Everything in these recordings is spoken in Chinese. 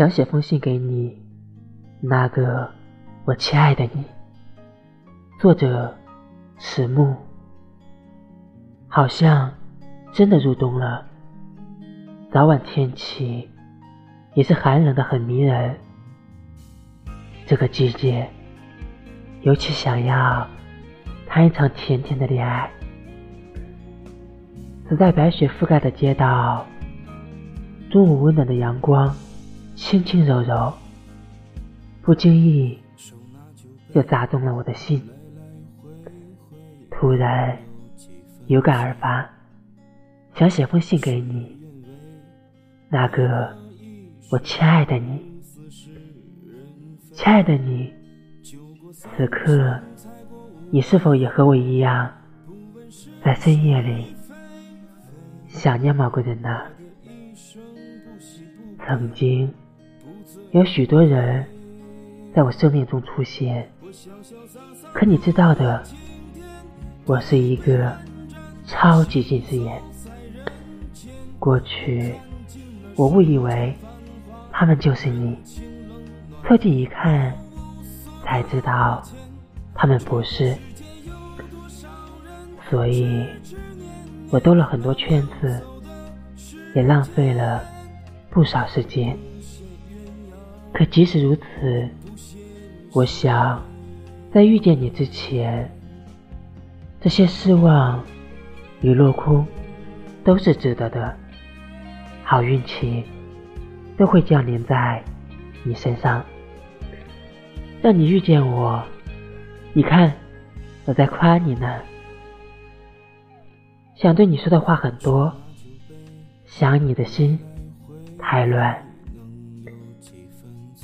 想写封信给你，那个我亲爱的你。作者：迟暮。好像真的入冬了，早晚天气也是寒冷的，很迷人。这个季节，尤其想要谈一场甜甜的恋爱。走在白雪覆盖的街道，中午温暖的阳光。轻轻柔柔，不经意就砸中了我的心。突然有感而发，想写封信给你，那个我亲爱的你，亲爱的你，此刻你是否也和我一样，在深夜里想念某个人呢？曾经。有许多人在我生命中出现，可你知道的，我是一个超级近视眼。过去我误以为他们就是你，凑近一看才知道他们不是，所以我兜了很多圈子，也浪费了不少时间。可即使如此，我想，在遇见你之前，这些失望与落空都是值得的。好运气都会降临在你身上，让你遇见我。你看，我在夸你呢。想对你说的话很多，想你的心太乱。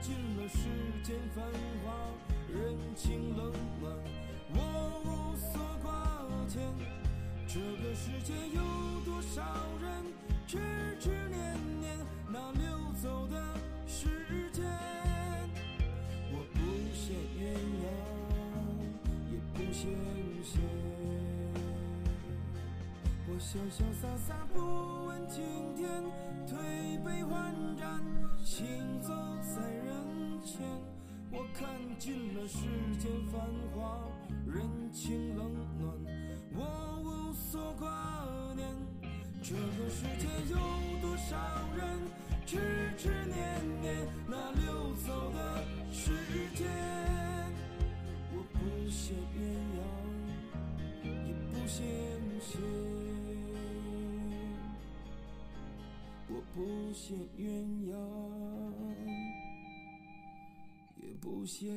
尽了世间繁华，人情冷暖，我无所挂牵。这个世界有多少人痴痴念念那流走的时间？我不羡鸳鸯，也不羡仙，我潇潇洒洒不问青天。推杯换盏，行走在人间，我看尽了世间繁华，人情冷暖，我无所挂念。这个世界有多少人痴痴念念那流走的时间？我不羡鸳鸯，也不羡仙。我不羡鸳鸯，不羡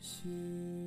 仙。